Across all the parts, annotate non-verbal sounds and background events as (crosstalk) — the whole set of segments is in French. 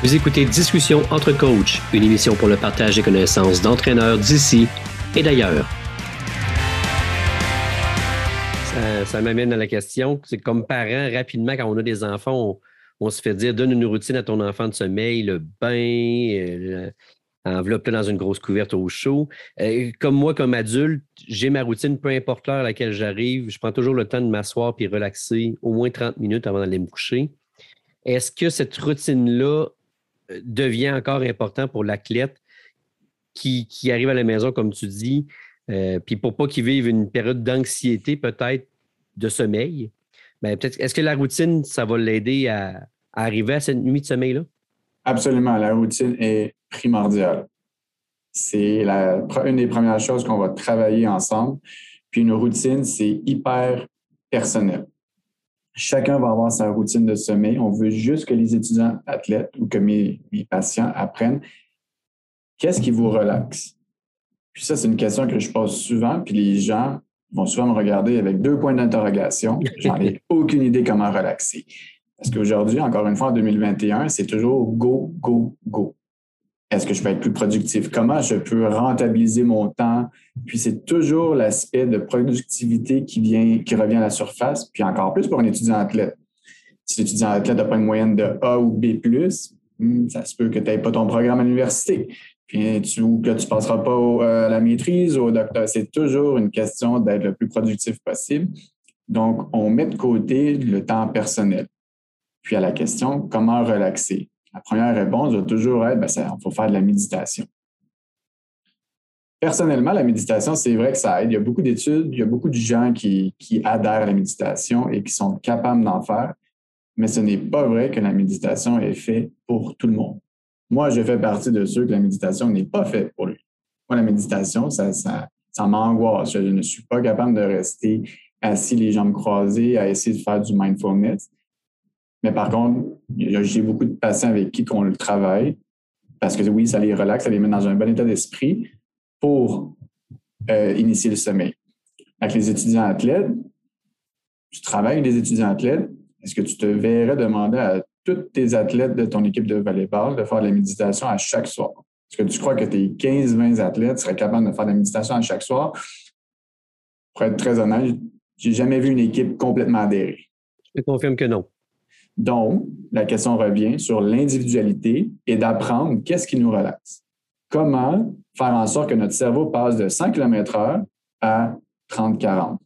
Vous écoutez Discussion entre coachs, une émission pour le partage des connaissances d'entraîneurs d'ici et d'ailleurs. Ça, m'amène à la question, c'est comme parent, rapidement, quand on a des enfants, on, se fait dire, donne une routine à ton enfant de sommeil, le bain, euh, enveloppe dans une grosse couverte au chaud. Euh, comme moi, comme adulte, j'ai ma routine, peu importe l'heure à laquelle j'arrive, je prends toujours le temps de m'asseoir puis relaxer au moins 30 minutes avant d'aller me coucher. Est-ce que cette routine-là devient encore important pour l'athlète qui, arrive à la maison, comme tu dis, euh, puis pour pas qu'il vive une période d'anxiété, peut-être de sommeil. Ben, peut-être, est-ce que la routine, ça va l'aider à, arriver à cette nuit de sommeil-là? Absolument. La routine est primordiale. C'est une des premières choses qu'on va travailler ensemble. Puis une routine, c'est hyper personnel. Chacun va avoir sa routine de sommeil. On veut juste que les étudiants athlètes ou que mes, patients apprennent qu'est-ce qui vous relaxe. Puis ça, c'est une question que je pose souvent, puis les gens vont souvent me regarder avec deux points d'interrogation. J'en ai (laughs) aucune idée comment relaxer. Parce qu'aujourd'hui, encore une fois, en 2021, c'est toujours go, go, go. Est-ce que je peux être plus productif? Comment je peux rentabiliser mon temps? Puis c'est toujours l'aspect de productivité qui vient, qui revient à la surface, puis encore plus pour un étudiant athlète. Si l'étudiant athlète n'a pas une moyenne de A ou B, hmm, ça se peut que tu n'aies pas ton programme à l'université. Puis tu, ou que tu ne passeras pas euh, à la maîtrise ou au docteur. C'est toujours une question d'être le plus productif possible. Donc, on met de côté le temps personnel. Puis à la question, comment relaxer? La première réponse va toujours être, il ben, faut faire de la méditation. Personnellement, la méditation, c'est vrai que ça aide. Il y a beaucoup d'études, il y a beaucoup de gens qui, adhèrent à la méditation et qui sont capables d'en faire, mais ce n'est pas vrai que la méditation est faite pour tout le monde. Moi, je fais partie de ceux que la méditation n'est pas faite pour lui. Moi, la méditation, ça, ça, ça m'angoisse. Je ne suis pas capable de rester assis, les jambes croisées, à essayer de faire du mindfulness. Mais par contre, j'ai beaucoup de patients avec qui on le travaille parce que oui, ça les relaxe, ça les met dans un bon état d'esprit pour euh, initier le sommeil. Avec les étudiants athlètes, tu travailles avec des étudiants athlètes, est-ce que tu te verrais demander à tous tes athlètes de ton équipe de volleyball de faire de la méditation à chaque soir? Est-ce que tu crois que tes 15-20 athlètes seraient capables de faire de la méditation à chaque soir? Pour être très honnête, j'ai jamais vu une équipe complètement adhérer. Je te confirme que non. Donc, la question revient sur l'individualité et d'apprendre qu'est-ce qui nous relaxe. Comment faire en sorte que notre cerveau passe de 100 km/h à 30-40.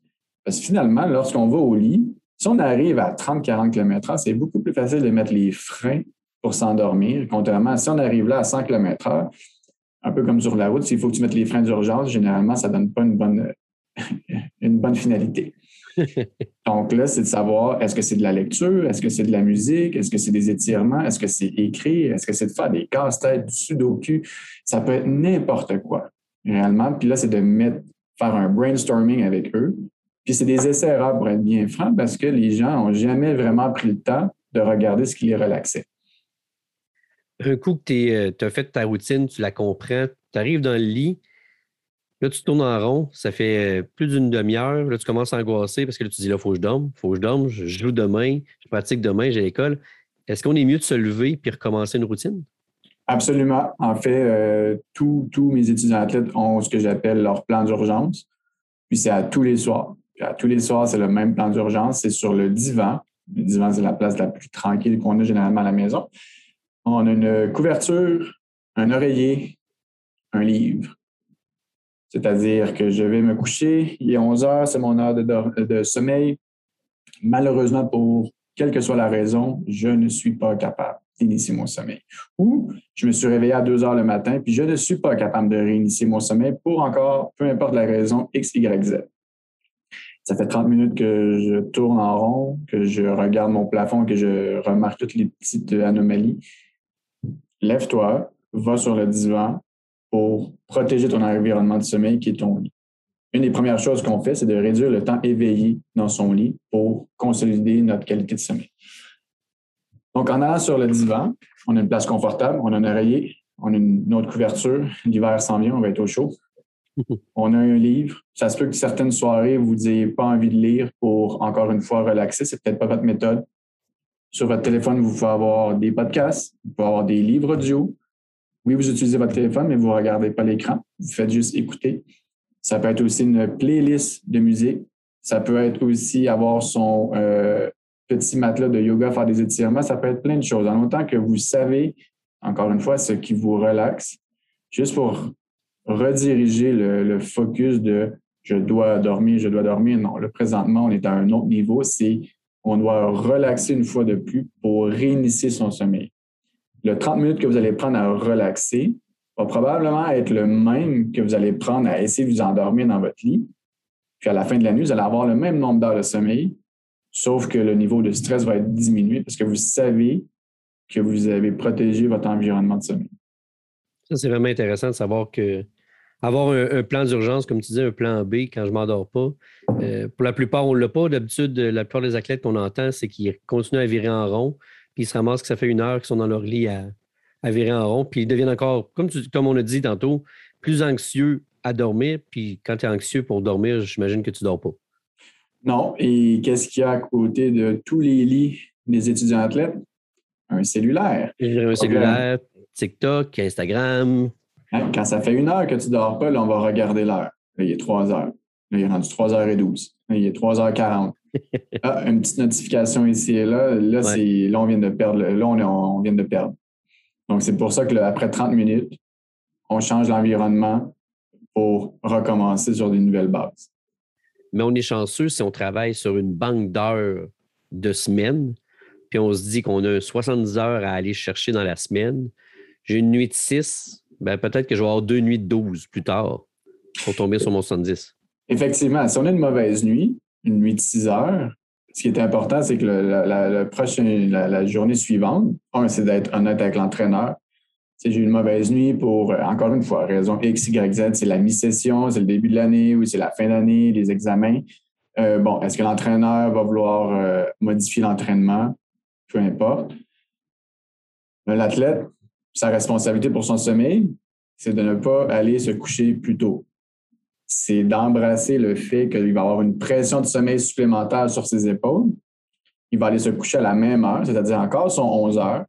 Parce que finalement, lorsqu'on va au lit, si on arrive à 30-40 km/h, c'est beaucoup plus facile de mettre les freins pour s'endormir, contrairement à si on arrive là à 100 km/h, un peu comme sur la route, s'il faut que tu mettes les freins d'urgence, généralement, ça ne donne pas une bonne, (laughs) une bonne finalité. (laughs) Donc là, c'est de savoir est-ce que c'est de la lecture, est-ce que c'est de la musique, est-ce que c'est des étirements, est-ce que c'est écrit, est-ce que c'est de faire des casse-têtes, du sudoku? Ça peut être n'importe quoi, réellement. Puis là, c'est de mettre, faire un brainstorming avec eux. Puis c'est des essais erreurs pour être bien franc parce que les gens n'ont jamais vraiment pris le temps de regarder ce qui les relaxait. Un coup que tu euh, as fait ta routine, tu la comprends, tu arrives dans le lit, Là, tu tournes en rond, ça fait euh, plus d'une demi-heure. Là, tu commences à angoisser parce que là, tu dis là, il faut que je dorme, il faut que je dorme, je joue demain, je pratique demain, j'ai l'école. Est-ce qu'on est mieux de se lever puis recommencer une routine? Absolument. En fait, euh, tous mes étudiants athlètes ont ce que j'appelle leur plan d'urgence. Puis c'est à tous les soirs. à tous les soirs, c'est le même plan d'urgence. C'est sur le divan. Le divan, c'est la place la plus tranquille qu'on a généralement à la maison. On a une couverture, un oreiller, un livre. C'est-à-dire que je vais me coucher, il est 11 heures, c'est mon heure de, sommeil. Malheureusement, pour quelle que soit la raison, je ne suis pas capable d'initier mon sommeil. Ou je me suis réveillé à 2 heures le matin, puis je ne suis pas capable de réinitier mon sommeil pour encore, peu importe la raison, X, Y, Z. Ça fait 30 minutes que je tourne en rond, que je regarde mon plafond, que je remarque toutes les petites anomalies. Lève-toi, va sur le divan, pour protéger ton environnement de sommeil qui est ton lit. Une des premières choses qu'on fait, c'est de réduire le temps éveillé dans son lit pour consolider notre qualité de sommeil. Donc, en allant sur le divan, on a une place confortable, on a un oreiller, on a une autre couverture. L'hiver s'en vient, on va être au chaud. (laughs) On a un livre. Ça se peut que certaines soirées, vous n'ayez pas envie de lire pour, encore une fois, relaxer. C'est peut-être pas votre méthode. Sur votre téléphone, vous pouvez avoir des podcasts, vous pouvez avoir des livres audio. Oui, vous utilisez votre téléphone, mais vous ne regardez pas l'écran. Vous faites juste écouter. Ça peut être aussi une playlist de musique. Ça peut être aussi avoir son euh, petit matelas de yoga, faire des étirements. Ça peut être plein de choses. En autant que vous savez, encore une fois, ce qui vous relaxe, juste pour rediriger le, focus de je dois dormir, je dois dormir. Non, le présentement, on est à un autre niveau. C'est on doit relaxer une fois de plus pour réinitier son sommeil. Le 30 minutes que vous allez prendre à relaxer va probablement être le même que vous allez prendre à essayer de vous endormir dans votre lit. Puis à la fin de la nuit, vous allez avoir le même nombre d'heures de sommeil, sauf que le niveau de stress va être diminué parce que vous savez que vous avez protégé votre environnement de sommeil. Ça, c'est vraiment intéressant de savoir que avoir un, plan d'urgence, comme tu dis, un plan B quand je ne m'endors pas. Euh, pour la plupart, on ne l'a pas. D'habitude, la plupart des athlètes qu'on entend, c'est qu'ils continuent à virer en rond, puis ils se ramassent que ça fait une heure qu'ils sont dans leur lit à, virer en rond, puis ils deviennent encore, comme, comme on a dit tantôt, plus anxieux à dormir. Puis quand tu es anxieux pour dormir, j'imagine que tu ne dors pas. Non. Et qu'est-ce qu'il y a à côté de tous les lits des étudiants athlètes? Un cellulaire. Un cellulaire, TikTok, Instagram, Hein, quand ça fait une heure que tu ne dors pas, là, on va regarder l'heure. Là, il est 3 heures. Là, il est rendu 3h12. Là, il est 3h40. Ah, une petite notification ici et là. Là, là on vient de perdre. Là, on, vient de perdre. Donc, c'est pour ça que après 30 minutes, on change l'environnement pour recommencer sur des nouvelles bases. Mais on est chanceux si on travaille sur une banque d'heures de semaine, puis on se dit qu'on a 70 heures à aller chercher dans la semaine. J'ai une nuit de 6, ben, peut-être que je vais avoir deux nuits de 12 plus tard pour tomber sur mon 70. Effectivement, si on a une mauvaise nuit, une nuit de 6 heures, ce qui est important, c'est que la, journée suivante, c'est d'être honnête avec l'entraîneur. Si j'ai une mauvaise nuit pour, encore une fois, raison X, Y, Z, c'est la mi-session, c'est le début de l'année ou c'est la fin d'année, les examens. Euh, bon, est-ce que l'entraîneur va vouloir euh, modifier l'entraînement? Peu importe. L'athlète, sa responsabilité pour son sommeil, c'est de ne pas aller se coucher plus tôt. C'est d'embrasser le fait qu'il va avoir une pression de sommeil supplémentaire sur ses épaules. Il va aller se coucher à la même heure, c'est-à-dire encore son 11 heures.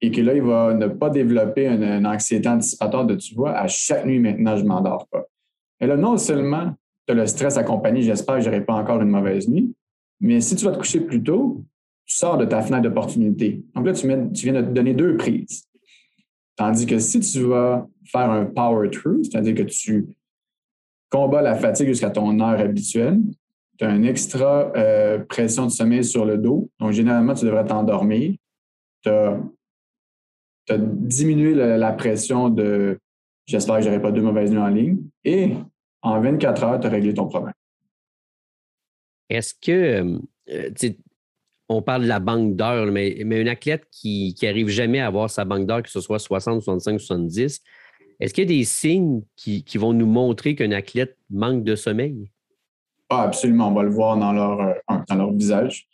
Et que là, il va ne pas développer une, anxiété anticipatoire de tu vois, à chaque nuit maintenant, je ne m'endors pas. Et là, non seulement tu as le stress accompagné, j'espère que je n'aurai pas encore une mauvaise nuit, mais si tu vas te coucher plus tôt, tu sors de ta fenêtre d'opportunité. Donc là, tu, viens de te donner deux prises. Tandis que si tu vas faire un power through, c'est-à-dire que tu combats la fatigue jusqu'à ton heure habituelle, tu as une extra euh, pression de sommeil sur le dos. Donc, généralement, tu devrais t'endormir. Tu as, diminué la, pression de j'espère que je n'aurai pas deux mauvaises nuits en ligne. Et en 24 heures, tu as réglé ton problème. Est-ce que, euh, on parle de la banque d'heures, mais, mais une athlète qui n'arrive jamais à avoir sa banque d'heures, que ce soit 60, 65, 70, est-ce qu'il y a des signes qui, vont nous montrer qu'un athlète manque de sommeil? Ah, absolument. On va le voir dans leur, euh, visage.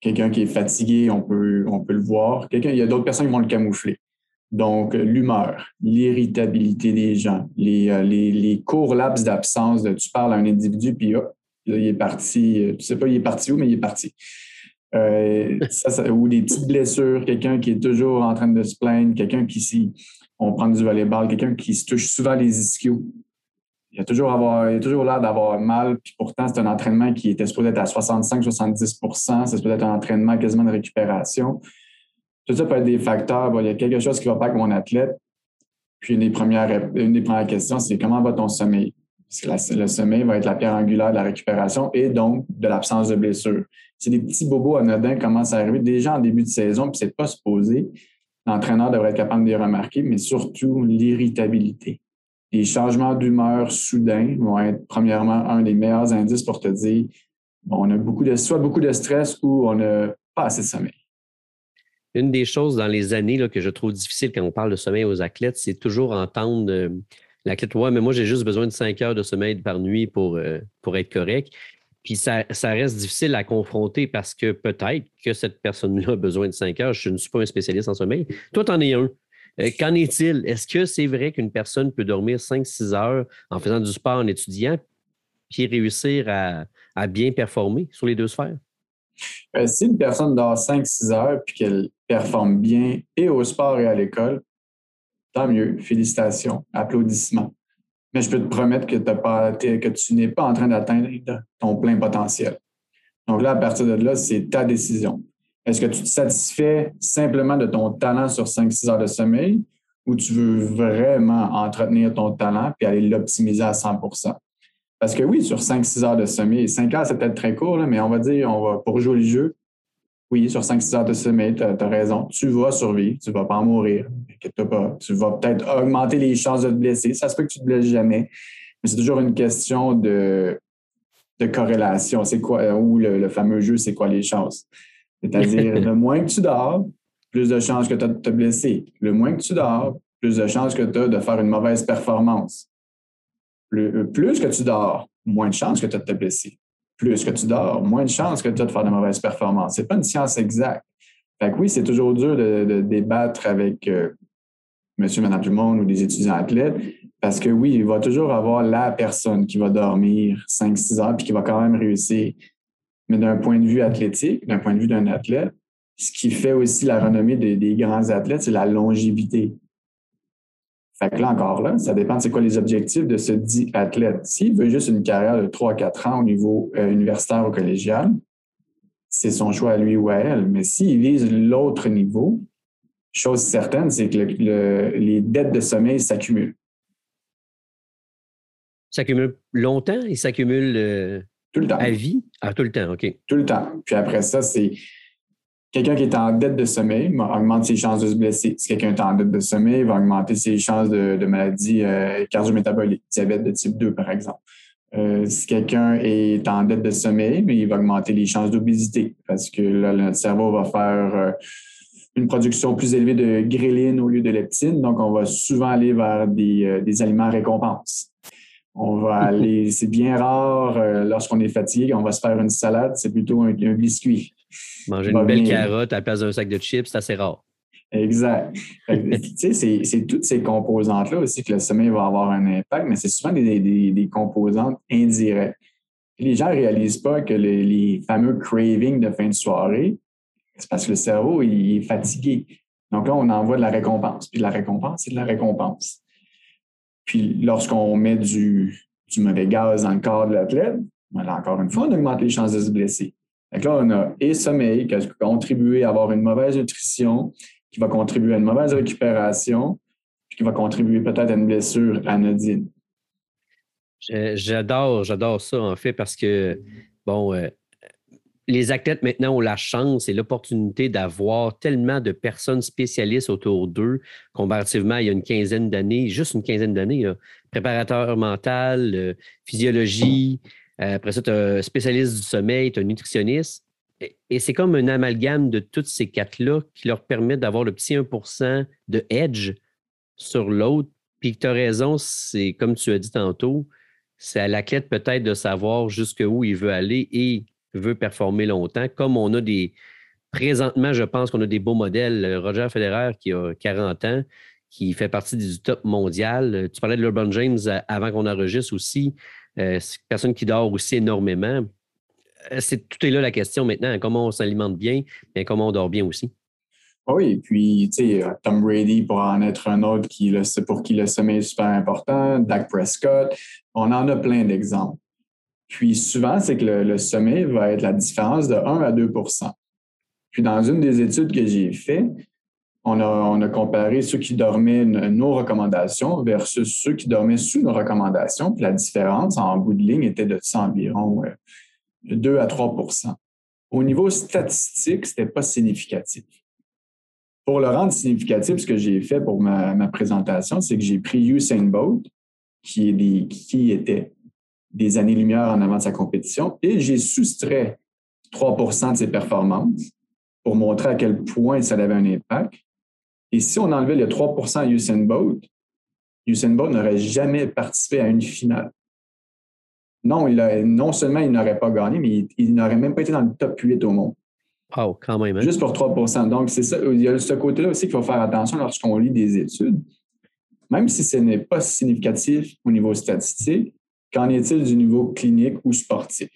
Quelqu'un qui est fatigué, on peut, le voir. Il y a d'autres personnes qui vont le camoufler. Donc, l'humeur, l'irritabilité des gens, les, euh, courts laps d'absence tu parles à un individu, puis il est parti, euh, tu sais pas il est parti où, mais il est parti. Euh, ou des petites blessures, quelqu'un qui est toujours en train de se plaindre, quelqu'un qui, si on prend du volleyball, quelqu'un qui se touche souvent les ischios. Il a toujours, toujours l'air d'avoir mal, puis pourtant, c'est un entraînement qui était supposé être à 65-70% C'est supposé être un entraînement quasiment de récupération. Tout ça peut être des facteurs. il y a quelque chose qui ne va pas avec mon athlète. Puis une des premières, questions, c'est comment va ton sommeil? Parce que le sommeil va être la pierre angulaire de la récupération et donc de l'absence de blessure. Si des petits bobos anodins commencent à arriver déjà en début de saison, puis c'est pas supposé, l'entraîneur devrait être capable de les remarquer, mais surtout l'irritabilité. Les changements d'humeur soudains vont être premièrement un des meilleurs indices pour te dire on a beaucoup de, soit beaucoup de stress ou on n'a pas assez de sommeil. Une des choses dans les années là, que je trouve difficile quand on parle de sommeil aux athlètes, c'est toujours entendre euh, L'athlète, ouais, mais moi, j'ai juste besoin de 5 heures de sommeil par nuit pour, euh, pour être correct. Puis ça, reste difficile à confronter parce que peut-être que cette personne-là a besoin de 5 heures. Je ne suis pas un spécialiste en sommeil. Toi, tu en es un. Euh, qu'en est-il? Est-ce que c'est vrai qu'une personne peut dormir 5-6 heures en faisant du sport en étudiant puis réussir à, bien performer sur les deux sphères? Euh, si une personne dort 5-6 heures puis qu'elle performe bien et au sport et à l'école, tant mieux. Félicitations. Applaudissements. Mais je peux te promettre que, tu n'es pas en train d'atteindre ton plein potentiel. Donc là, à partir de là, c'est ta décision. Est-ce que tu te satisfais simplement de ton talent sur 5-6 heures de sommeil ou tu veux vraiment entretenir ton talent et aller l'optimiser à 100% Parce que oui, sur 5-6 heures de sommeil, 5 heures, c'est peut-être très court, mais on va dire, on va, pour jouer le jeu, oui, sur 5-6 heures de sommeil, tu as, raison. Tu vas survivre, tu ne vas pas en mourir. Pas. Tu vas peut-être augmenter les chances de te blesser. Ça se peut que tu ne te blesses jamais. Mais c'est toujours une question de, de corrélation. C'est quoi, ou le, fameux jeu, c'est quoi les chances? C'est-à-dire, (laughs) le moins que tu dors, plus de chances que tu as de te blesser. Le moins que tu dors, plus de chances que tu as de faire une mauvaise performance. Plus, plus que tu dors, moins de chances que tu as de te blesser plus que tu dors, moins de chances que tu as de faire de mauvaises performances. Ce n'est pas une science exacte. Fait que oui, c'est toujours dur de, débattre avec euh, monsieur, madame le monde ou des étudiants athlètes parce que oui, il va toujours avoir la personne qui va dormir 5-6 heures puis qui va quand même réussir. Mais d'un point de vue athlétique, d'un point de vue d'un athlète, ce qui fait aussi la renommée des grands athlètes, c'est la longévité. Fait que là encore, là, ça dépend de c'est quoi les objectifs de ce dit athlète. S'il veut juste une carrière de 3 4 ans au niveau euh, universitaire ou collégial, c'est son choix à lui ou à elle. Mais s'il vise l'autre niveau, chose certaine, c'est que les dettes de sommeil s'accumulent. S'accumulent longtemps et s'accumulent euh, tout le temps. à vie? Ah, tout le temps, OK. Tout le temps. Puis après ça, c'est Quelqu'un qui est en dette de sommeil va augmenter ses chances de se blesser. Si quelqu'un est en dette de sommeil, va augmenter ses chances de, de maladie euh, cardio-métabolique, diabète de type 2, par exemple. Euh, si quelqu'un est en dette de sommeil, mais il va augmenter les chances d'obésité parce que là, notre cerveau va faire euh, une production plus élevée de gréline au lieu de leptine. Donc, on va souvent aller vers des, des aliments récompenses. On va aller, (laughs) c'est bien rare lorsqu'on est fatigué, on va se faire une salade, c'est plutôt un biscuit. Manger une belle carotte à la place d'un sac de chips, c'est assez rare. Exact. (laughs) tu sais, c'est toutes ces composantes-là aussi que le sommeil va avoir un impact, mais c'est souvent des, composantes indirectes. les gens ne réalisent pas que les, fameux cravings de fin de soirée, c'est parce que le cerveau il est fatigué. Donc là, on envoie de la récompense. Puis la récompense, c'est de la récompense. Puis lorsqu'on met du, mauvais gaz dans le corps de l'athlète, ben encore une fois, on augmente les chances de se blesser. Donc là, on a et sommeil qui va contribuer à avoir une mauvaise nutrition, qui va contribuer à une mauvaise récupération, puis qui va contribuer peut-être à une blessure anodine. J'adore, j'adore ça en fait parce que, bon, euh, les athlètes maintenant ont la chance et l'opportunité d'avoir tellement de personnes spécialistes autour d'eux comparativement il y a une quinzaine d'années, juste une quinzaine d'années, préparateur mental, euh, physiologie, euh, après ça, tu as un spécialiste du sommeil, tu as un nutritionniste. Et, c'est comme un amalgame de toutes ces quatre-là qui leur permet d'avoir le petit 1% de edge sur l'autre. Puis tu as raison, c'est comme tu as dit tantôt, c'est à l'athlète peut-être de savoir jusqu'où il veut aller et veut performer longtemps. Comme on a des. Présentement, je pense qu'on a des beaux modèles. Roger Federer, qui a 40 ans, qui fait partie du top mondial. Tu parlais de LeBron James avant qu'on enregistre aussi. Euh, personne qui dort aussi énormément. Euh, c'est, tout est là la question maintenant. Comment on s'alimente bien, mais comment on dort bien aussi. Oui, puis, tu sais, Tom Brady pourra en être un autre qui pour qui le sommeil est super important, Dak Prescott, on en a plein d'exemples. Puis souvent, c'est que le, sommeil va être la différence de 1 à 2% Puis dans une des études que j'ai faites, on a, comparé ceux qui dormaient nos recommandations versus ceux qui dormaient sous nos recommandations. Puis la différence en bout de ligne était de environ 2 à 3% Au niveau statistique, ce n'était pas significatif. Pour le rendre significatif, ce que j'ai fait pour ma, présentation, c'est que j'ai pris Usain Bolt, qui, qui était des années-lumière en avant de sa compétition, et j'ai soustrait 3% de ses performances pour montrer à quel point ça avait un impact. Et si on enlevait le 3% à Usain Bolt, Usain Bolt n'aurait jamais participé à une finale. Non, il non seulement il n'aurait pas gagné, mais il, n'aurait même pas été dans le top 8 au monde. Oh, quand même. Hein? Juste pour 3% Donc, c'est ça. Il y a ce côté-là aussi qu'il faut faire attention lorsqu'on lit des études. Même si ce n'est pas significatif au niveau statistique, qu'en est-il du niveau clinique ou sportif?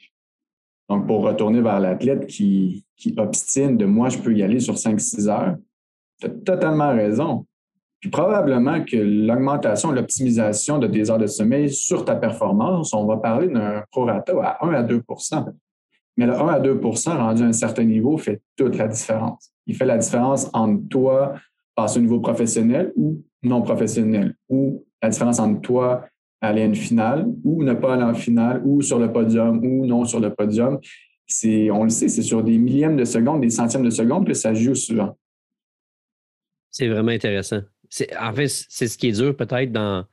Donc, pour retourner vers l'athlète qui, qui obstine de moi, je peux y aller sur 5-6 heures, tu as totalement raison. Puis probablement que l'augmentation, l'optimisation de tes heures de sommeil sur ta performance, on va parler d'un prorata à 1 à 2% Mais le 1 à 2% rendu à un certain niveau fait toute la différence. Il fait la différence entre toi passer au niveau professionnel ou non professionnel, ou la différence entre toi aller à une finale ou ne pas aller en finale ou sur le podium ou non sur le podium. C'est, on le sait, c'est sur des millièmes de seconde, des centièmes de seconde que ça joue souvent. C'est vraiment intéressant. en fait, c'est ce qui est dur peut-être dans,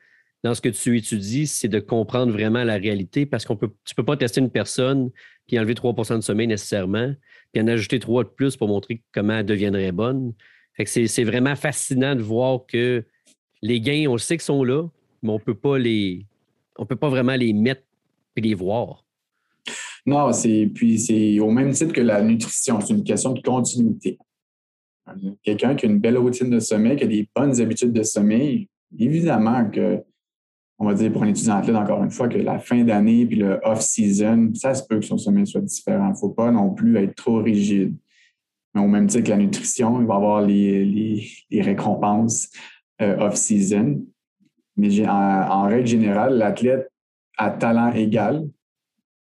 dans ce que tu étudies, c'est de comprendre vraiment la réalité parce qu'on peut, tu ne peux pas tester une personne puis enlever 3% de sommeil nécessairement, puis en ajouter 3 de plus pour montrer comment elle deviendrait bonne. c'est vraiment fascinant de voir que les gains, on le sait qu'ils sont là, mais on peut pas les. On peut pas vraiment les mettre et les voir. Non, c'est puis c'est au même titre que la nutrition, c'est une question de continuité. Quelqu'un qui a une belle routine de sommeil, qui a des bonnes habitudes de sommeil, évidemment que, on va dire pour un étudiant athlète, encore une fois, que la fin d'année puis le off-season, ça se peut que son sommeil soit différent. Il ne faut pas non plus être trop rigide. Mais au même titre que la nutrition, il va avoir les, récompenses euh, off-season. Mais en, règle générale, l'athlète à talent égal,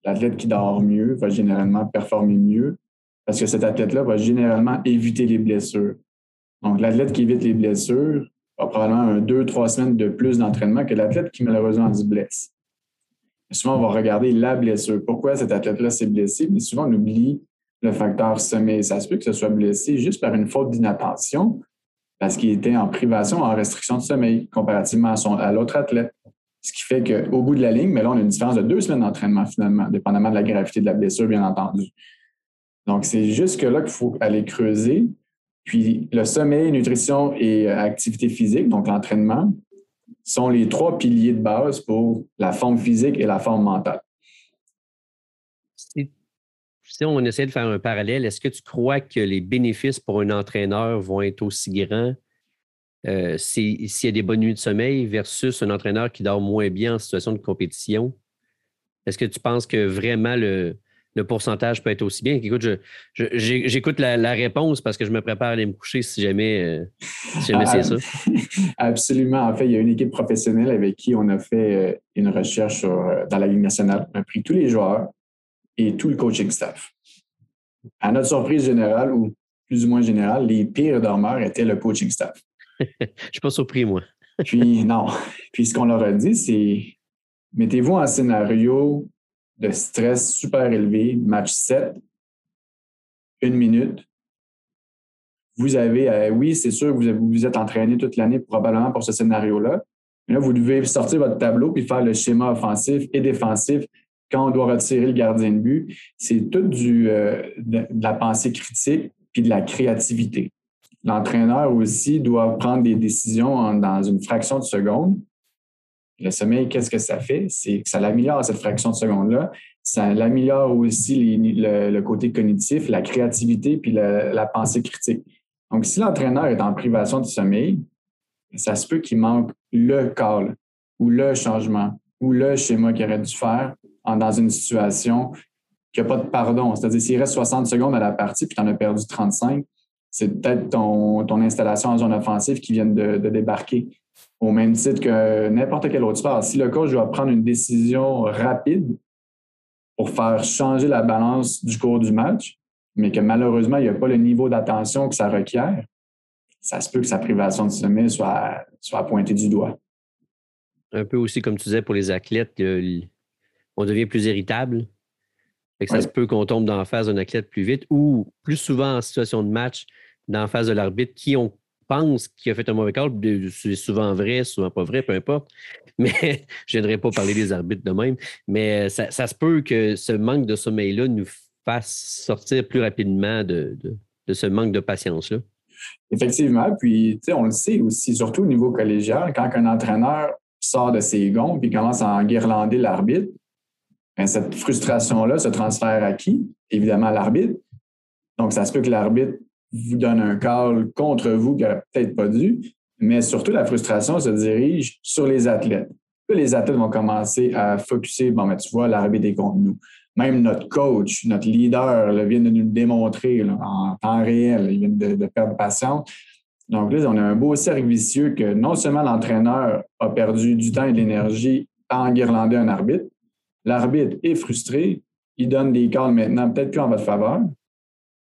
l'athlète qui dort mieux va généralement performer mieux parce que cet athlète-là va généralement éviter les blessures. Donc, l'athlète qui évite les blessures a probablement deux, trois semaines de plus d'entraînement que l'athlète qui malheureusement se blesse. souvent, on va regarder la blessure. Pourquoi cet athlète-là s'est blessé? Mais souvent, on oublie le facteur sommeil. Ça se peut que ce soit blessé juste par une faute d'inattention parce qu'il était en privation, en restriction de sommeil comparativement à, à l'autre athlète. Ce qui fait qu'au bout de la ligne, mais là, on a une différence de deux semaines d'entraînement finalement, dépendamment de la gravité de la blessure, bien entendu. Donc, c'est jusque là qu'il faut aller creuser. Puis, le sommeil, nutrition et euh, activité physique, donc l'entraînement, sont les trois piliers de base pour la forme physique et la forme mentale si on essaie de faire un parallèle, est-ce que tu crois que les bénéfices pour un entraîneur vont être aussi grands euh, s'il y a des bonnes nuits de sommeil versus un entraîneur qui dort moins bien en situation de compétition? Est-ce que tu penses que vraiment le, pourcentage peut être aussi bien? Écoute, j'écoute la, réponse parce que je me prépare à aller me coucher si jamais, euh, c'est ça. (laughs) Absolument. En fait, il y a une équipe professionnelle avec qui on a fait euh, une recherche dans la Ligue nationale. On a pris tous les joueurs, et tout le coaching staff. À notre surprise générale, ou plus ou moins générale, les pires dormeurs étaient le coaching staff. (laughs) Je ne suis pas surpris, moi. (laughs) Puis non. Puis ce qu'on leur a dit, c'est mettez-vous en scénario de stress super élevé, match 7, une minute. Vous avez, euh, oui, c'est sûr, vous vous êtes entraîné toute l'année probablement pour ce scénario-là. Là, vous devez sortir votre tableau puis faire le schéma offensif et défensif quand on doit retirer le gardien de but, c'est tout du, euh, de, la pensée critique puis de la créativité. L'entraîneur aussi doit prendre des décisions dans une fraction de seconde. Le sommeil, qu'est-ce que ça fait? C'est que ça l'améliore cette fraction de seconde-là. Ça l'améliore aussi le, côté cognitif, la créativité puis la, pensée critique. Donc, si l'entraîneur est en privation de sommeil, ça se peut qu'il manque le call ou le changement ou le schéma qu'il aurait dû faire dans une situation qui n'a pas de pardon. C'est-à-dire, s'il reste 60 secondes à la partie puis tu en as perdu 35, c'est peut-être ton, ton, installation en zone offensive qui vient de, débarquer. Au même titre que n'importe quel autre sport. Si le coach doit prendre une décision rapide pour faire changer la balance du cours du match, mais que malheureusement, il n'y a pas le niveau d'attention que ça requiert, ça se peut que sa privation de sommeil soit, soit pointée du doigt. Un peu aussi, comme tu disais, pour les athlètes, on devient plus irritable. Ça se peut qu'on tombe dans la phase d'un athlète plus vite ou plus souvent en situation de match, dans la phase de l'arbitre, qui on pense qu'il a fait un mauvais call. C'est souvent vrai, souvent pas vrai, peu importe. (laughs) Mais je ne viendrai pas parler des arbitres de même. Mais ça, se peut que ce manque de sommeil-là nous fasse sortir plus rapidement de, ce manque de patience-là. Effectivement. Puis, on le sait aussi, surtout au niveau collégial, quand un entraîneur sort de ses gonds et commence à enguirlander l'arbitre, cette frustration-là se transfère à qui? Évidemment à l'arbitre. Donc, ça se peut que l'arbitre vous donne un call contre vous qui n'aurait peut-être pas dû, mais surtout la frustration se dirige sur les athlètes. les athlètes vont commencer à focuser, bon, mais tu vois, l'arbitre est contre nous. Même notre coach, notre leader vient de nous le démontrer en temps réel. Il vient de, perdre patience. Donc là, on a un beau cercle vicieux que non seulement l'entraîneur a perdu du temps et de l'énergie à enguirlander un arbitre, l'arbitre est frustré, il donne des calls maintenant peut-être plus en votre faveur.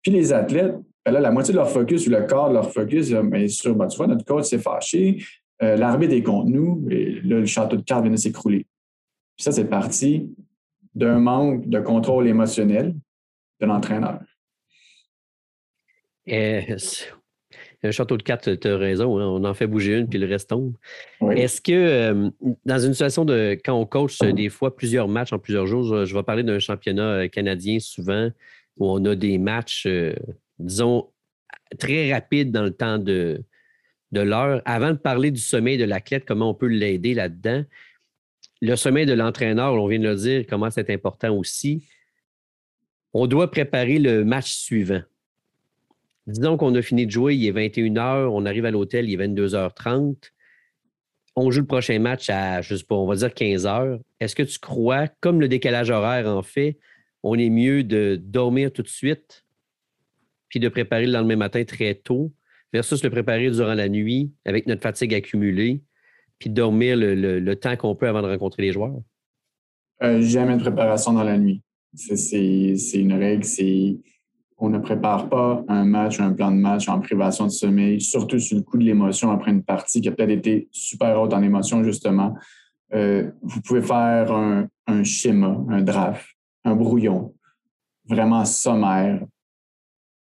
Puis les athlètes, ben la moitié de leur focus ou le quart de leur focus, bien euh, sûr, ben, tu vois, notre coach s'est fâché, euh, l'arbitre est contre nous, et le château de cartes vient de s'écrouler. Puis ça, c'est parti d'un manque de contrôle émotionnel de l'entraîneur. Un château de cartes, tu as raison, hein, on en fait bouger une, puis le reste tombe. Est-ce que euh, dans une situation de quand on coach des fois plusieurs matchs en plusieurs jours, je vais parler d'un championnat canadien souvent où on a des matchs, disons, très rapides dans le temps de, de l'heure. Avant de parler du sommeil de l'athlète, comment on peut l'aider là-dedans, le sommeil de l'entraîneur, on vient de le dire, comment c'est important aussi. On doit préparer le match suivant. Disons qu'on a fini de jouer, il est 21h, on arrive à l'hôtel, il est 22h30. On joue le prochain match à, je sais pas, on va dire 15h. Est-ce que tu crois, comme le décalage horaire en fait, on est mieux de dormir tout de suite puis de préparer le lendemain matin très tôt versus le préparer durant la nuit avec notre fatigue accumulée, puis dormir le, temps qu'on peut avant de rencontrer les joueurs? Euh, jamais de préparation dans la nuit. C'est une règle, c'est on ne prépare pas un match, un plan de match en privation de sommeil, surtout sur le coup de l'émotion après une partie qui a peut-être été super haute en émotion, justement. Euh, vous pouvez faire un, un, schéma, un draft, un brouillon, vraiment sommaire.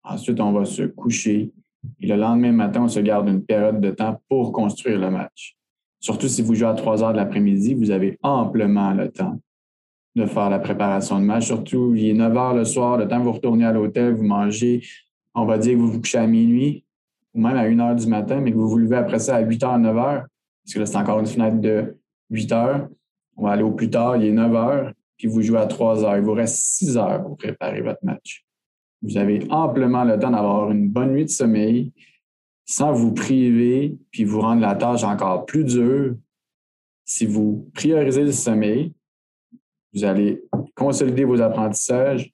Ensuite, on va se coucher, et le lendemain matin, on se garde une période de temps pour construire le match. Surtout si vous jouez à 3 heures de l'après-midi, vous avez amplement le temps de faire la préparation de match. Surtout, il est 9 heures le soir, le temps que vous retournez à l'hôtel, vous mangez, on va dire que vous vous couchez à minuit ou même à 1 heure du matin, mais que vous vous levez après ça à 8 heures, 9 heures, parce que là, c'est encore une fenêtre de 8 heures. On va aller au plus tard, il est 9 heures, puis vous jouez à 3 heures. Il vous reste 6 heures pour préparer votre match. Vous avez amplement le temps d'avoir une bonne nuit de sommeil sans vous priver puis vous rendre la tâche encore plus dure. Si vous priorisez le sommeil, vous allez consolider vos apprentissages,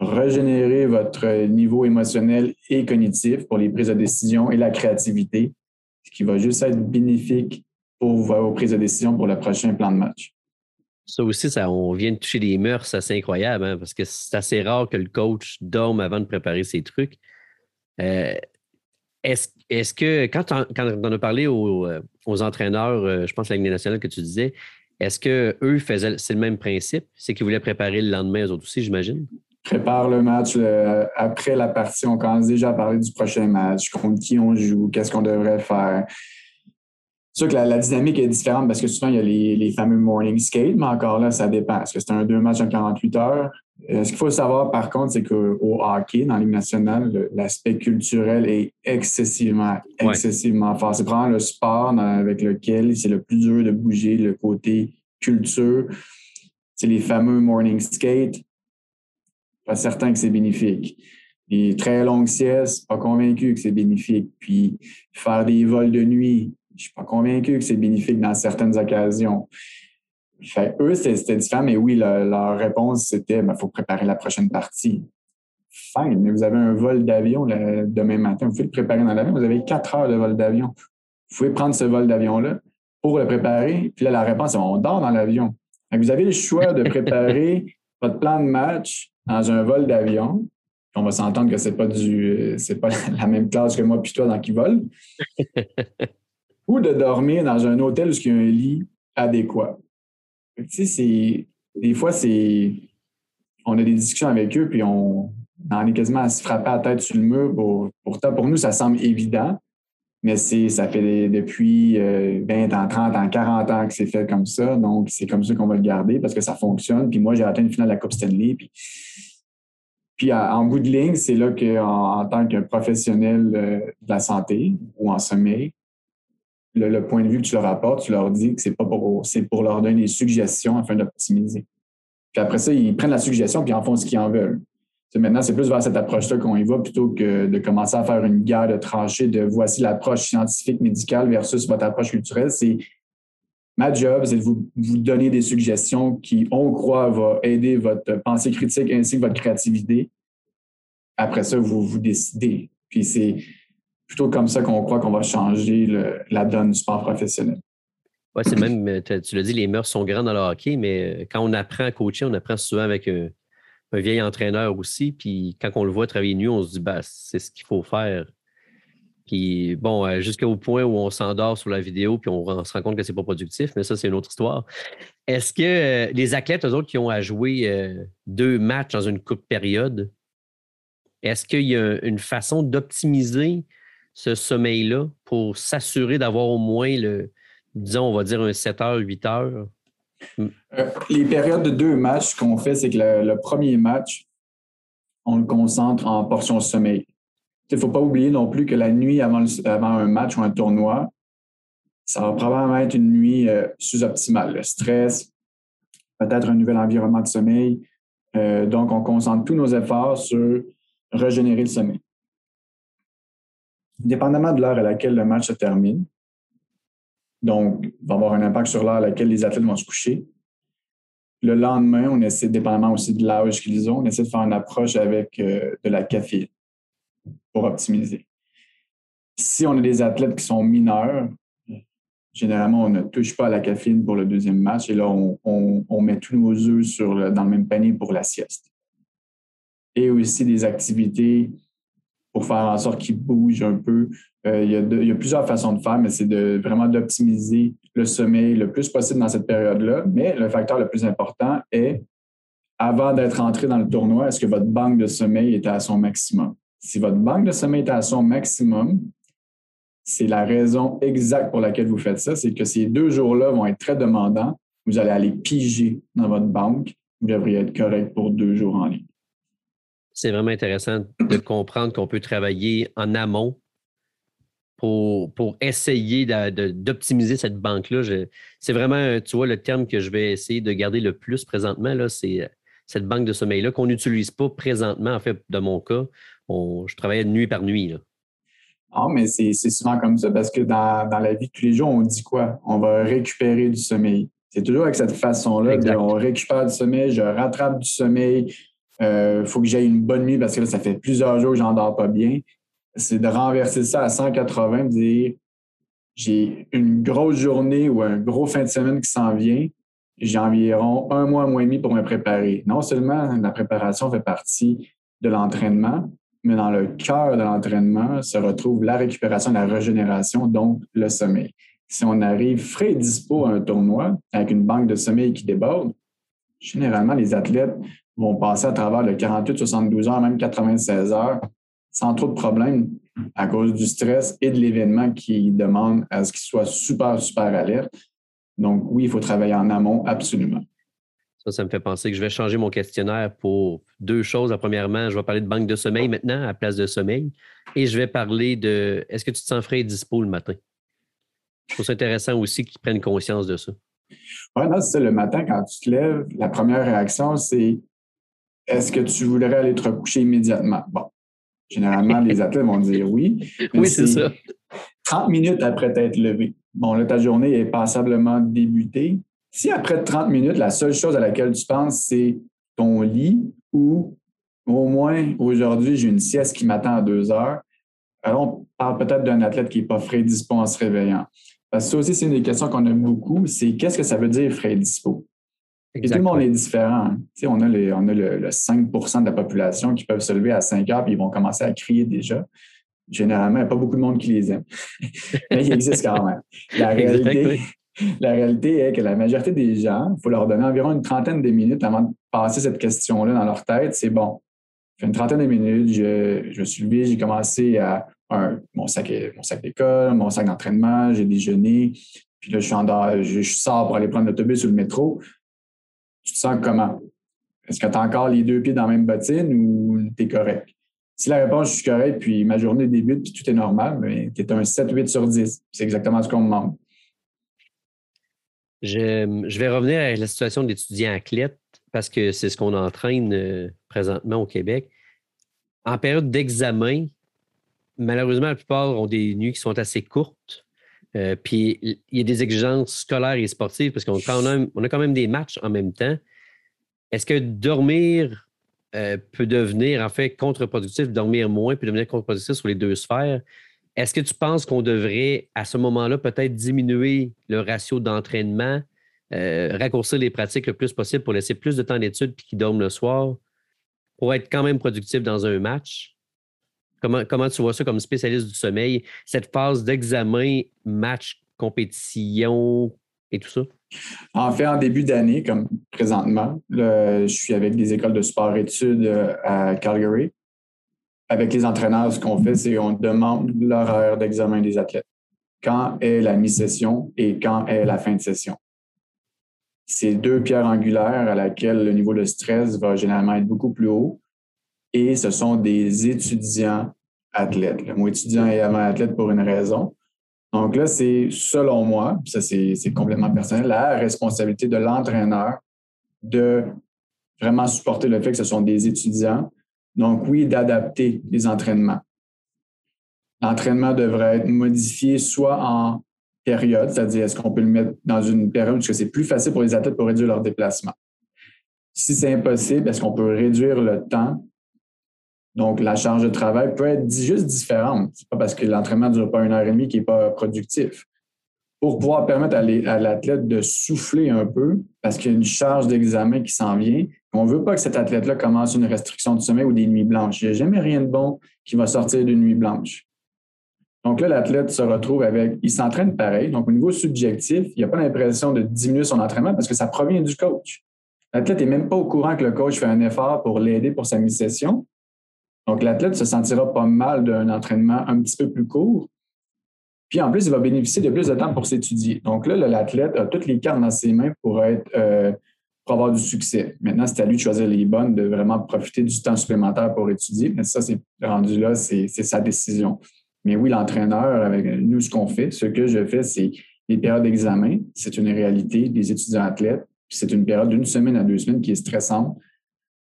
régénérer votre niveau émotionnel et cognitif pour les prises de décision et la créativité, ce qui va juste être bénéfique pour vos prises de décision pour le prochain plan de match. Ça aussi, ça, on vient de toucher des mœurs, c'est incroyable, hein, parce que c'est assez rare que le coach dorme avant de préparer ses trucs. Euh, est-ce, que, quand, on, a parlé aux, euh, entraîneurs, euh, je pense la Ligue nationale que tu disais, est-ce qu'eux faisaient, c'est le même principe? C'est qu'ils voulaient préparer le lendemain, eux autres aussi, j'imagine? Prépare le match après la partie. On commence déjà à parler du prochain match, contre qui on joue, qu'est-ce qu'on devrait faire. C'est sûr que la, dynamique est différente parce que souvent, il y a les, fameux morning skate, mais encore là, ça dépend. Est-ce que c'est un deux matchs en 48 heures? Euh, ce qu'il faut savoir, par contre, c'est qu'au hockey, dans la Ligue nationale, l'aspect culturel est excessivement, excessivement fort. C'est probablement le sport avec lequel c'est le plus dur de bouger, le côté culture. C'est les fameux morning skate. Pas certain que c'est bénéfique. Les très longues siestes, pas convaincu que c'est bénéfique. Puis faire des vols de nuit, je ne suis pas convaincu que c'est bénéfique dans certaines occasions. Eux, c'était différent, mais oui, leur réponse, c'était il ben, faut préparer la prochaine partie. Fine, mais vous avez un vol d'avion demain matin. Vous pouvez le préparer dans l'avion. Vous avez quatre heures de vol d'avion. Vous pouvez prendre ce vol d'avion-là pour le préparer. Puis là, la réponse, c'est on dort dans l'avion. Vous avez le choix de préparer (laughs) votre plan de match dans un vol d'avion. On va s'entendre que ce n'est pas, du, pas (laughs) la même classe que moi puis toi dans qui vole. (laughs) ou de dormir dans un hôtel où il y a un lit adéquat. Tu sais, des fois, c'est, on a des discussions avec eux, puis on, en est quasiment à se frapper la tête sur le mur. Pour, pourtant, pour nous, ça semble évident, mais c'est, ça fait depuis 20 euh, ans, 30 ans, 40 ans que c'est fait comme ça. Donc, c'est comme ça qu'on va le garder parce que ça fonctionne. Puis moi, j'ai atteint une finale de la Coupe Stanley. Puis, puis en bout de ligne, c'est là qu'en en, tant que professionnel euh, de la santé ou en sommeil, le, point de vue que tu leur apportes, tu leur dis que c'est pas pour, c'est pour leur donner des suggestions afin d'optimiser. Puis après ça, ils prennent la suggestion puis ils en font ce qu'ils en veulent. maintenant, c'est plus vers cette approche-là qu'on y va plutôt que de commencer à faire une guerre de tranchées de voici l'approche scientifique médicale versus votre approche culturelle. C'est Ma job, c'est de vous, vous, donner des suggestions qui, on croit, va aider votre pensée critique ainsi que votre créativité. Après ça, vous vous décidez. Puis c'est plutôt comme ça qu'on croit qu'on va changer la donne du sport professionnel. Oui, c'est même, tu l'as dit, les mœurs sont grandes dans le hockey, mais euh, quand on apprend à coacher, on apprend souvent avec un, vieil entraîneur aussi. Puis quand on le voit travailler nu, on se dit, bah, c'est ce qu'il faut faire. Puis bon, euh, jusqu'au point où on s'endort sur la vidéo, puis on, se rend compte que c'est pas productif, mais ça, c'est une autre histoire. Est-ce que euh, les athlètes, eux autres, qui ont à jouer deux matchs dans une courte période, est-ce qu'il y a une façon d'optimiser ce sommeil-là pour s'assurer d'avoir au moins le, disons, on va dire un 7 heures, 8 heures? Euh, les périodes de deux matchs, ce qu'on fait, c'est que le, premier match, on le concentre en portion sommeil. Il ne faut pas oublier non plus que la nuit avant, un match ou un tournoi, ça va probablement être une nuit euh, sous-optimale. Le stress, peut-être un nouvel environnement de sommeil. Euh, donc, on concentre tous nos efforts sur régénérer le sommeil. Dépendamment de l'heure à laquelle le match se termine, donc, il va avoir un impact sur l'heure à laquelle les athlètes vont se coucher. Le lendemain, on essaie, dépendamment aussi de l'âge qu'ils ont, on essaie de faire une approche avec euh, de la caféine pour optimiser. Si on a des athlètes qui sont mineurs, généralement, on ne touche pas à la caféine pour le deuxième match et là, on, met tous nos œufs dans le même panier pour la sieste. Et aussi des activités pour faire en sorte qu'ils bougent un peu. Euh, il, y a plusieurs façons de faire, mais c'est vraiment d'optimiser le sommeil le plus possible dans cette période-là. Mais le facteur le plus important est, avant d'être entré dans le tournoi, est-ce que votre banque de sommeil est à son maximum? Si votre banque de sommeil est à son maximum, c'est la raison exacte pour laquelle vous faites ça, c'est que ces deux jours-là vont être très demandants. Vous allez aller piger dans votre banque. Vous devriez être correct pour deux jours en ligne c'est vraiment intéressant de comprendre qu'on peut travailler en amont pour, pour essayer d'optimiser cette banque-là. C'est vraiment, tu vois, le terme que je vais essayer de garder le plus présentement, c'est euh, cette banque de sommeil-là qu'on n'utilise pas présentement. En fait, de mon cas, je travaillais nuit par nuit. Là. Ah, mais c'est souvent comme ça parce que dans, la vie de tous les jours, on dit quoi? On va récupérer du sommeil. C'est toujours avec cette façon-là. On récupère du sommeil, je rattrape du sommeil, il euh, faut que j'aille une bonne nuit parce que là, ça fait plusieurs jours que j'en dors pas bien. C'est de renverser ça à 180, de dire j'ai une grosse journée ou un gros fin de semaine qui s'en vient, j'ai environ un mois, un mois et demi pour me préparer. Non seulement la préparation fait partie de l'entraînement, mais dans le cœur de l'entraînement se retrouve la récupération, la régénération, donc le sommeil. Si on arrive frais et dispo à un tournoi avec une banque de sommeil qui déborde, généralement, les athlètes vont passer à travers le 48, 72 heures, même 96 heures, sans trop de problèmes à cause du stress et de l'événement qui demande à ce qu'ils soient super, super alerte. Donc, oui, il faut travailler en amont, absolument. Ça, ça me fait penser que je vais changer mon questionnaire pour deux choses. Premièrement, je vais parler de banque de sommeil maintenant à place de sommeil. Et je vais parler de est-ce que tu te sens frais et dispo le matin? Je trouve ça intéressant aussi qu'ils prennent conscience de ça. Oui, non, c'est Le matin, quand tu te lèves, la première réaction, c'est est-ce que tu voudrais aller te recoucher immédiatement? Bon, généralement, les (laughs) athlètes vont dire oui. Oui, c'est ça. 30 minutes après t'être levé. Bon, là, ta journée est passablement débutée. Si après 30 minutes, la seule chose à laquelle tu penses, c'est ton lit ou au moins aujourd'hui, j'ai une sieste qui m'attend à deux heures, alors on parle peut-être d'un athlète qui n'est pas frais dispo en se réveillant. Parce que ça aussi, c'est une des questions qu'on aime beaucoup, c'est qu'est-ce que ça veut dire frais dispo? Tout le monde est différent. On a, on a le, 5% de la population qui peuvent se lever à 5 heures et ils vont commencer à crier déjà. Généralement, il n'y a pas beaucoup de monde qui les aime. (laughs) Mais il existe quand même. La réalité, la réalité est que la majorité des gens, il faut leur donner environ une trentaine de minutes avant de passer cette question-là dans leur tête. C'est bon, fait une trentaine de minutes, je, je me suis levé, j'ai commencé à mon sac, mon sac d'école, mon sac d'entraînement, j'ai déjeuné, puis là, je, suis en, je, je sors pour aller prendre l'autobus ou le métro tu te sens comment? Est-ce que tu as encore les deux pieds dans la même bottine ou tu es correct? Si la réponse, je suis correct, puis ma journée débute, puis tout est normal, mais tu es un 7-8 sur 10. C'est exactement ce qu'on me demande. Je, vais revenir à la situation d'étudiant athlète parce que c'est ce qu'on entraîne euh, présentement au Québec. En période d'examen, malheureusement, la plupart ont des nuits qui sont assez courtes. Euh, puis il y a des exigences scolaires et sportives parce qu'on a, quand même des matchs en même temps. Est-ce que dormir euh, peut devenir en fait contre-productif, dormir moins peut devenir contre-productif sur les deux sphères? Est-ce que tu penses qu'on devrait, à ce moment-là, peut-être diminuer le ratio d'entraînement, euh, raccourcir les pratiques le plus possible pour laisser plus de temps d'études puis qu'ils dorment le soir pour être quand même productif dans un match? Comment, tu vois ça comme spécialiste du sommeil, cette phase d'examen, match, compétition et tout ça? En fait, en début d'année, comme présentement, je suis avec des écoles de sport-études euh, à Calgary. Avec les entraîneurs, ce qu'on fait, c'est qu'on demande l'horaire d'examen des athlètes. Quand est la mi-session et quand est la fin de session? C'est deux pierres angulaires à laquelle le niveau de stress va généralement être beaucoup plus haut. Et ce sont des étudiants athlètes. Le mot étudiant est avant athlète pour une raison. Donc là, c'est selon moi, ça c'est complètement personnel, la responsabilité de l'entraîneur de vraiment supporter le fait que ce sont des étudiants. Donc oui, d'adapter les entraînements. L'entraînement devrait être modifié soit en période, c'est-à-dire est-ce qu'on peut le mettre dans une période où c'est plus facile pour les athlètes pour réduire leur déplacement. Si c'est impossible, est-ce qu'on peut réduire le temps donc, la charge de travail peut être juste différente. Ce n'est pas parce que l'entraînement ne dure pas une heure et demie qu'il n'est pas productif. Pour pouvoir permettre à l'athlète de souffler un peu, parce qu'il y a une charge d'examen qui s'en vient, on ne veut pas que cet athlète-là commence une restriction de sommeil ou des nuits blanches. Il n'y a jamais rien de bon qui va sortir d'une nuit blanche. Donc là, l'athlète se retrouve avec, il s'entraîne pareil. Donc, au niveau subjectif, il n'a pas l'impression de diminuer son entraînement parce que ça provient du coach. L'athlète n'est même pas au courant que le coach fait un effort pour l'aider pour sa mi-session. Donc, l'athlète se sentira pas mal d'un entraînement un petit peu plus court. Puis en plus, il va bénéficier de plus de temps pour s'étudier. Donc là, l'athlète a toutes les cartes dans ses mains pour, être, euh, avoir du succès. Maintenant, c'est à lui de choisir les bonnes, de vraiment profiter du temps supplémentaire pour étudier. Mais ça, c'est rendu là, c'est sa décision. Mais oui, l'entraîneur, avec nous, ce qu'on fait, ce que je fais, c'est les périodes d'examen. C'est une réalité des étudiants athlètes. C'est une période d'une semaine à deux semaines qui est stressante.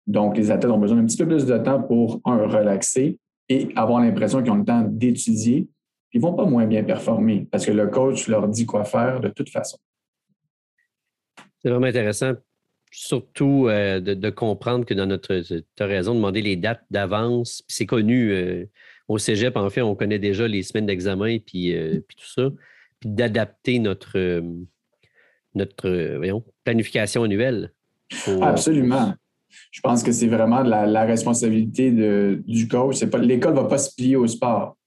Donc, les athlètes ont besoin d'un petit peu plus de temps pour, un, relaxer et avoir l'impression qu'ils ont le temps d'étudier. Ils ne vont pas moins bien performer parce que le coach leur dit quoi faire de toute façon. C'est vraiment intéressant, surtout euh, de, comprendre que dans notre. Tu as raison de demander les dates d'avance. C'est connu. Euh, au cégep, en fait, on connaît déjà les semaines d'examen puis, euh, puis tout ça. Puis d'adapter notre, notre planification annuelle. Absolument je pense que c'est vraiment la, responsabilité du coach. l'école ne va pas se plier au sport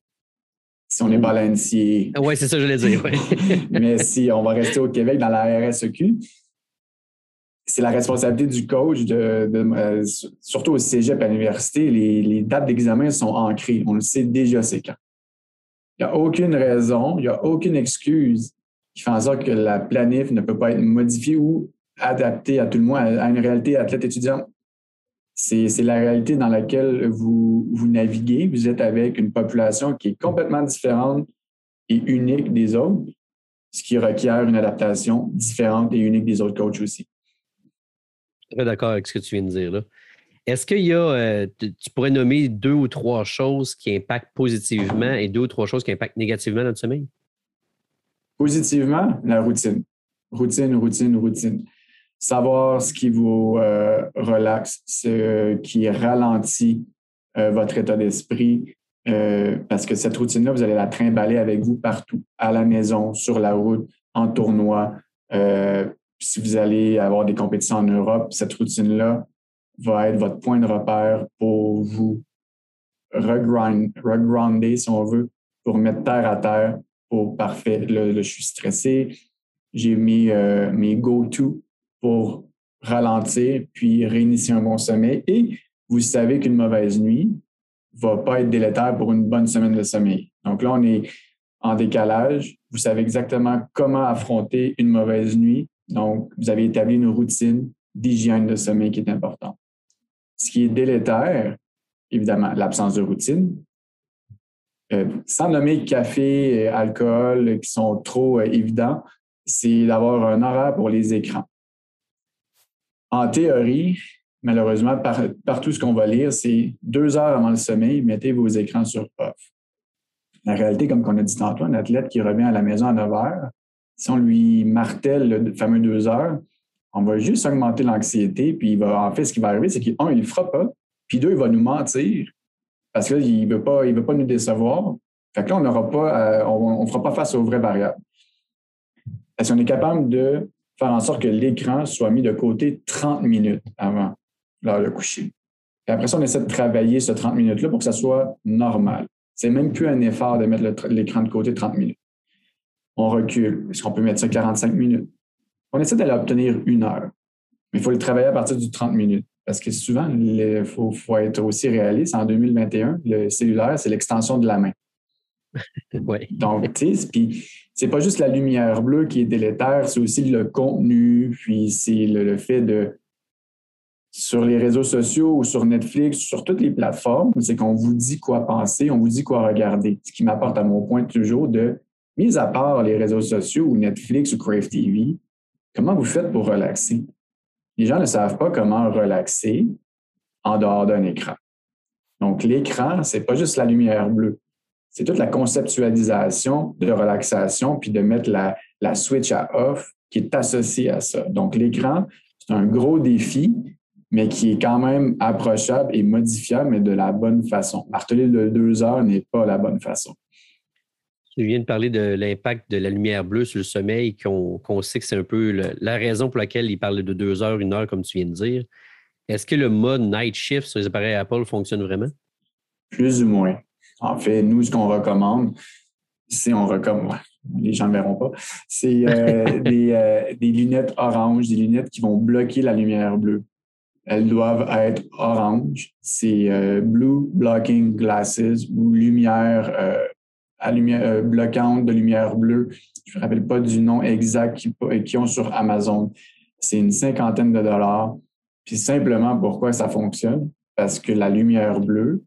si on est balancier. Oui, c'est ça que je voulais dire. (laughs) Mais si on va rester au Québec dans la RSEQ, c'est la responsabilité du coach de, euh, surtout au cégep à l'université, les, dates d'examen sont ancrées. On le sait déjà c'est quand. Il n'y a aucune raison, il n'y a aucune excuse qui fait en sorte que la planif ne peut pas être modifiée ou adaptée à tout le monde, à une réalité athlète étudiante c'est la réalité dans laquelle vous, vous naviguez. Vous êtes avec une population qui est complètement différente et unique des autres, ce qui requiert une adaptation différente et unique des autres coachs aussi. Je suis très d'accord avec ce que tu viens de dire là. Est-ce qu'il y a, euh, tu pourrais nommer deux ou trois choses qui impactent positivement et deux ou trois choses qui impactent négativement notre sommeil? Positivement, la routine. Routine, routine, routine savoir ce qui vous euh, relaxe, ce qui ralentit euh, votre état d'esprit, euh, parce que cette routine-là, vous allez la trimballer avec vous partout, à la maison, sur la route, en tournoi. si vous allez avoir des compétitions en Europe, cette routine-là va être votre point de repère pour vous regrounder, si on veut, pour mettre terre à terre pour parfait. Là, je suis stressé, j'ai mis mes go-to pour ralentir puis réinitier un bon sommeil. Et vous savez qu'une mauvaise nuit ne va pas être délétère pour une bonne semaine de sommeil. Donc là, on est en décalage. Vous savez exactement comment affronter une mauvaise nuit. Donc, vous avez établi une routine d'hygiène de sommeil qui est importante. Ce qui est délétère, évidemment, l'absence de routine. Euh, sans nommer café et alcool qui sont trop euh, évidents, c'est d'avoir un horaire pour les écrans. En théorie, malheureusement, par, tout ce qu'on va lire, c'est deux heures avant le sommeil, mettez vos écrans sur off. La réalité, comme on a dit tantôt, un athlète qui revient à la maison à 9 heures, si on lui martèle le fameux 2 heures, on va juste augmenter l'anxiété, puis il va, en fait, ce qui va arriver, c'est qu'un, il ne fera pas, puis deux, il va nous mentir parce qu'il ne veut, pas, veut pas nous décevoir. Fait que là, on n'aura pas, euh, on fera pas face aux vraies variables. Est-ce qu'on est capable de faire en sorte que l'écran soit mis de côté 30 minutes avant l'heure de coucher? Et après ça, on essaie de travailler ce 30 minutes-là pour que ça soit normal. C'est même plus un effort de mettre l'écran de côté 30 minutes. On recule. Est-ce qu'on peut mettre ça 45 minutes? On essaie d'aller obtenir une heure. Mais il faut le travailler à partir du 30 minutes. Parce que souvent, il faut, faut, être aussi réaliste. En 2021, le cellulaire, c'est l'extension de la main. (laughs) ouais. Donc, tu sais, puis c'est pas juste la lumière bleue qui est délétère, c'est aussi le contenu, puis c'est le, fait de sur les réseaux sociaux ou sur Netflix, sur toutes les plateformes, c'est qu'on vous dit quoi penser, on vous dit quoi regarder. Ce qui m'apporte à mon point toujours de, mis à part les réseaux sociaux ou Netflix ou Crave TV, comment vous faites pour relaxer? Les gens ne savent pas comment relaxer en dehors d'un écran. Donc, l'écran, c'est pas juste la lumière bleue c'est toute la conceptualisation de relaxation, puis de mettre la, la switch à off qui est associée à ça. Donc, l'écran, c'est un gros défi, mais qui est quand même approchable et modifiable, mais de la bonne façon. Marteler de deux heures n'est pas la bonne façon. Tu viens de parler de l'impact de la lumière bleue sur le sommeil, qu'on sait que c'est un peu la raison pour laquelle il parle de deux heures, une heure, comme tu viens de dire. Est-ce que le mode night shift sur les appareils Apple fonctionne vraiment? Plus ou moins. En fait, nous, ce qu'on recommande, c'est on recommande, les gens ne verront pas, c'est euh, (laughs) euh, des, lunettes orange, des lunettes qui vont bloquer la lumière bleue. Elles doivent être orange. C'est euh, Blue Blocking Glasses ou lumière, à lumière bloquante de lumière bleue. Je ne me rappelle pas du nom exact qu'ils ont sur Amazon. C'est une cinquantaine de dollars. Puis simplement pourquoi ça fonctionne? Parce que la lumière bleue,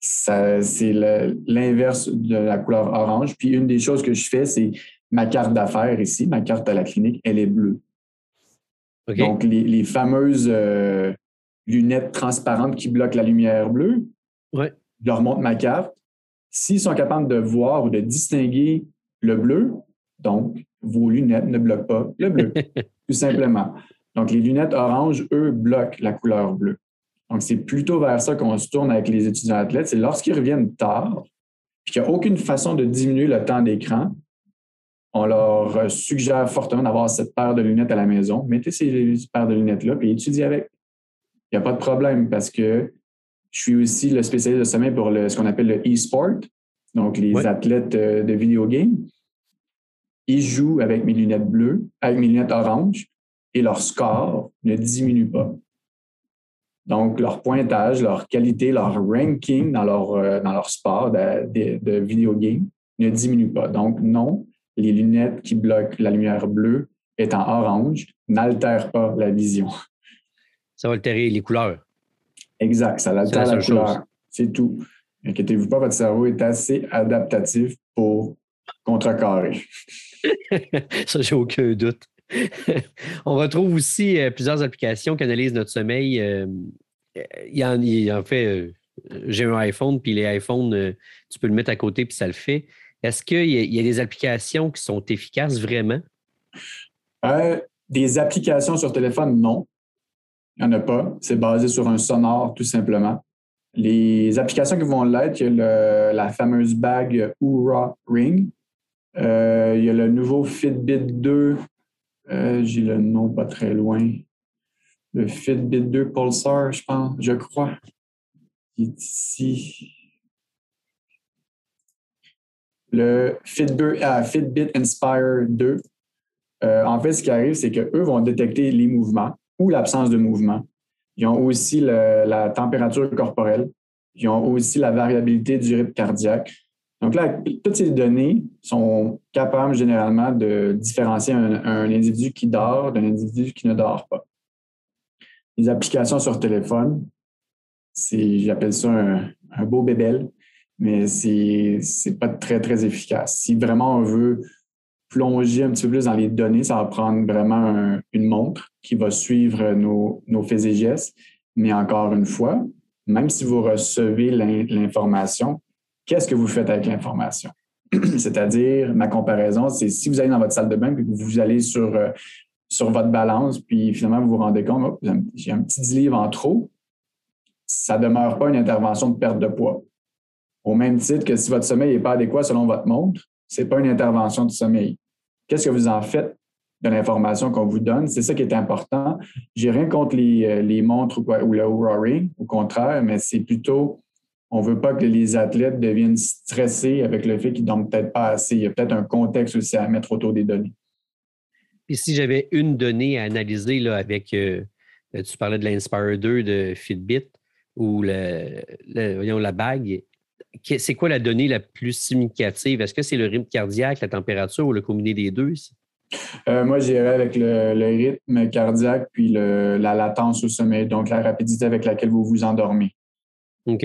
c'est l'inverse de la couleur orange. Puis une des choses que je fais, c'est ma carte d'affaires ici, ma carte à la clinique, elle est bleue. Donc, les, fameuses euh, lunettes transparentes qui bloquent la lumière bleue, ouais. je leur montre ma carte. S'ils sont capables de voir ou de distinguer le bleu, donc vos lunettes ne bloquent pas le bleu, (laughs) tout simplement. Donc, les lunettes orange, eux, bloquent la couleur bleue. Donc, c'est plutôt vers ça qu'on se tourne avec les étudiants athlètes. C'est lorsqu'ils reviennent tard, puis qu'il n'y a aucune façon de diminuer le temps d'écran, on leur suggère fortement d'avoir cette paire de lunettes à la maison. Mettez ces paires de lunettes-là, puis étudiez avec. Il n'y a pas de problème parce que je suis aussi le spécialiste de sommeil pour ce qu'on appelle le e-sport, donc les athlètes euh, de vidéo game. Ils jouent avec mes lunettes bleues, avec mes lunettes oranges, et leur score ne diminue pas. Donc, leur pointage, leur qualité, leur ranking dans leur, euh, dans leur sport de, de, game ne diminue pas. Donc, non, les lunettes qui bloquent la lumière bleue étant orange n'altèrent pas la vision. Ça va altérer les couleurs. Exact, ça altère la, couleur. C'est tout. Inquiétez-vous pas, votre cerveau est assez adaptatif pour contrecarrer. (laughs) ça, j'ai aucun doute. (laughs) on retrouve aussi euh, plusieurs applications qui analysent notre sommeil. Euh, il, y en, fait, euh, j'ai un iPhone, puis les iPhones, tu peux le mettre à côté, puis ça le fait. Est-ce qu'il y, a des applications qui sont efficaces vraiment? des applications sur téléphone, non. Il n'y en a pas. C'est basé sur un sonore, tout simplement. Les applications qui vont l'être, il y a la fameuse bague Oura Ring. il y a le nouveau Fitbit 2 euh, j'ai le nom pas très loin. Le Fitbit 2 Pulsar, je pense, je crois. qui est ici. Le Fitbit, Fitbit Inspire 2. Euh, en fait, ce qui arrive, c'est qu'eux vont détecter les mouvements ou l'absence de mouvement. Ils ont aussi la température corporelle. Ils ont aussi la variabilité du rythme cardiaque. Donc là, toutes ces données sont capables généralement de différencier un, individu qui dort d'un individu qui ne dort pas. Les applications sur téléphone, c'est, j'appelle ça un, beau bébel, mais c'est, c'est pas très, très efficace. Si vraiment on veut plonger un petit peu plus dans les données, ça va prendre vraiment une montre qui va suivre nos, nos faits et gestes. Mais encore une fois, même si vous recevez l'information, qu'est-ce que vous faites avec l'information? (clears throat) C'est-à-dire, ma comparaison, c'est si vous allez dans votre salle de bain que vous allez sur, euh, sur votre balance, puis finalement vous vous rendez compte, j'ai un petit 10 livres en trop, ça ne demeure pas une intervention de perte de poids. Au même titre que si votre sommeil n'est pas adéquat selon votre montre, ce n'est pas une intervention de sommeil. Qu'est-ce que vous en faites de l'information qu'on vous donne? C'est ça qui est important. J'ai rien contre les, euh, les montres ou, ou le au contraire, mais c'est plutôt on ne veut pas que les athlètes deviennent stressés avec le fait qu'ils ne dorment peut-être pas assez. Il y a peut-être un contexte aussi à mettre autour des données. Puis si j'avais une donnée à analyser là, avec, euh, tu parlais de l'Inspire 2 de Fitbit ou le, la bague, c'est quoi la donnée la plus significative? Est-ce que c'est le rythme cardiaque, la température ou le combiné des deux? Euh, moi, j'irais avec le, rythme cardiaque puis la latence au sommeil, donc la rapidité avec laquelle vous vous endormez.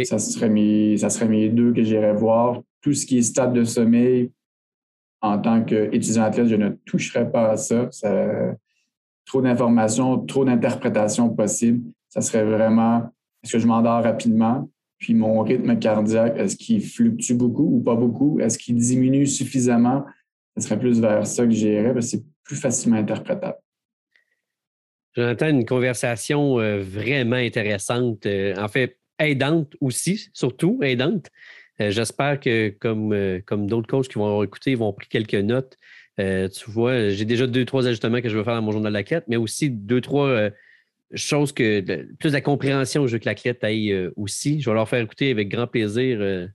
Ça, serait mes, ça serait mes deux que j'irais voir. Tout ce qui est stade de sommeil, en tant qu'étudiant athlète, je ne toucherais pas à ça. trop d'informations, trop d'interprétations possibles. Ça serait vraiment est-ce que je m'endors rapidement? Puis mon rythme cardiaque, est-ce qu'il fluctue beaucoup ou pas beaucoup? Est-ce qu'il diminue suffisamment? Ce serait plus vers ça que j'irais parce que c'est plus facilement interprétable. J'entends une conversation euh, vraiment intéressante. Euh, en fait, aidante aussi, surtout aidante. Euh, j'espère que, comme, euh, comme d'autres coachs qui vont écouter, ils vont prendre quelques notes. Euh, tu vois, j'ai déjà deux, trois ajustements que je veux faire dans mon journal de quête, mais aussi deux, trois choses que plus la compréhension je veux que l'athlète aille aussi. Je vais leur faire écouter avec grand plaisir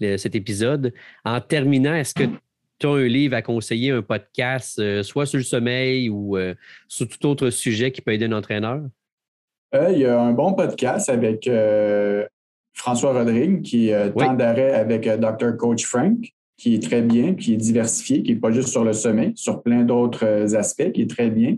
cet épisode. En terminant, est-ce que tu as un livre à conseiller, un podcast, soit sur le sommeil ou sur tout autre sujet qui peut aider un entraîneur? Euh, il y a un bon podcast avec euh, François Rodrigue qui est euh, temps d'arrêt avec Dr. Coach Frank, qui est très bien, qui est diversifié, qui n'est pas juste sur le sommet, sur plein d'autres aspects, qui est très bien.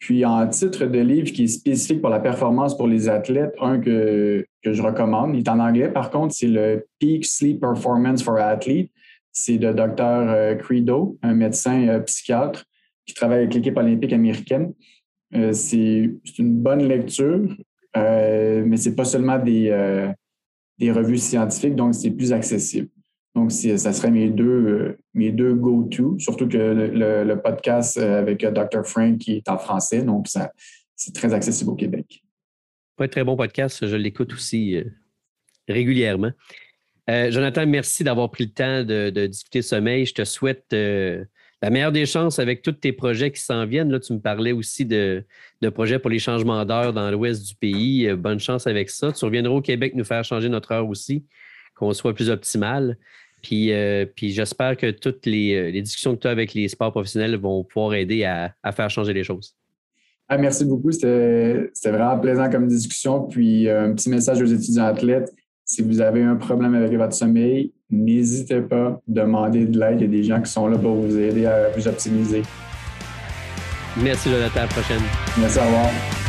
Puis en titre de livre qui est spécifique pour la performance pour les athlètes, un que, que je recommande, il est en anglais par contre, c'est le Peak Sleep Performance for Athletes. C'est de Dr. Credo, un médecin psychiatre qui travaille avec l'équipe olympique américaine. Euh, c'est une bonne lecture, euh, mais ce n'est pas seulement des, euh, des revues scientifiques, donc c'est plus accessible. Donc, ça serait mes deux, mes deux go-to, surtout que le, podcast avec Dr. Frank qui est en français, donc c'est très accessible au Québec. Un très bon podcast, je l'écoute aussi régulièrement. Jonathan, merci d'avoir pris le temps de, de, discuter sommeil. Je te souhaite la meilleure des chances avec tous tes projets qui s'en viennent. Là, tu me parlais aussi de, projets pour les changements d'heure dans l'ouest du pays. Euh, bonne chance avec ça. Tu reviendras au Québec nous faire changer notre heure aussi, qu'on soit plus optimal. Puis, euh, puis j'espère que toutes euh, les, discussions que tu as avec les sports professionnels vont pouvoir aider à, faire changer les choses. Ah, merci beaucoup. C'était vraiment plaisant comme discussion. Puis un petit message aux étudiants athlètes. Si vous avez un problème avec votre sommeil, n'hésitez pas à demander de l'aide. Il y a des gens qui sont là pour vous aider à vous optimiser. Merci, Jonathan. À la prochaine. Merci, au revoir.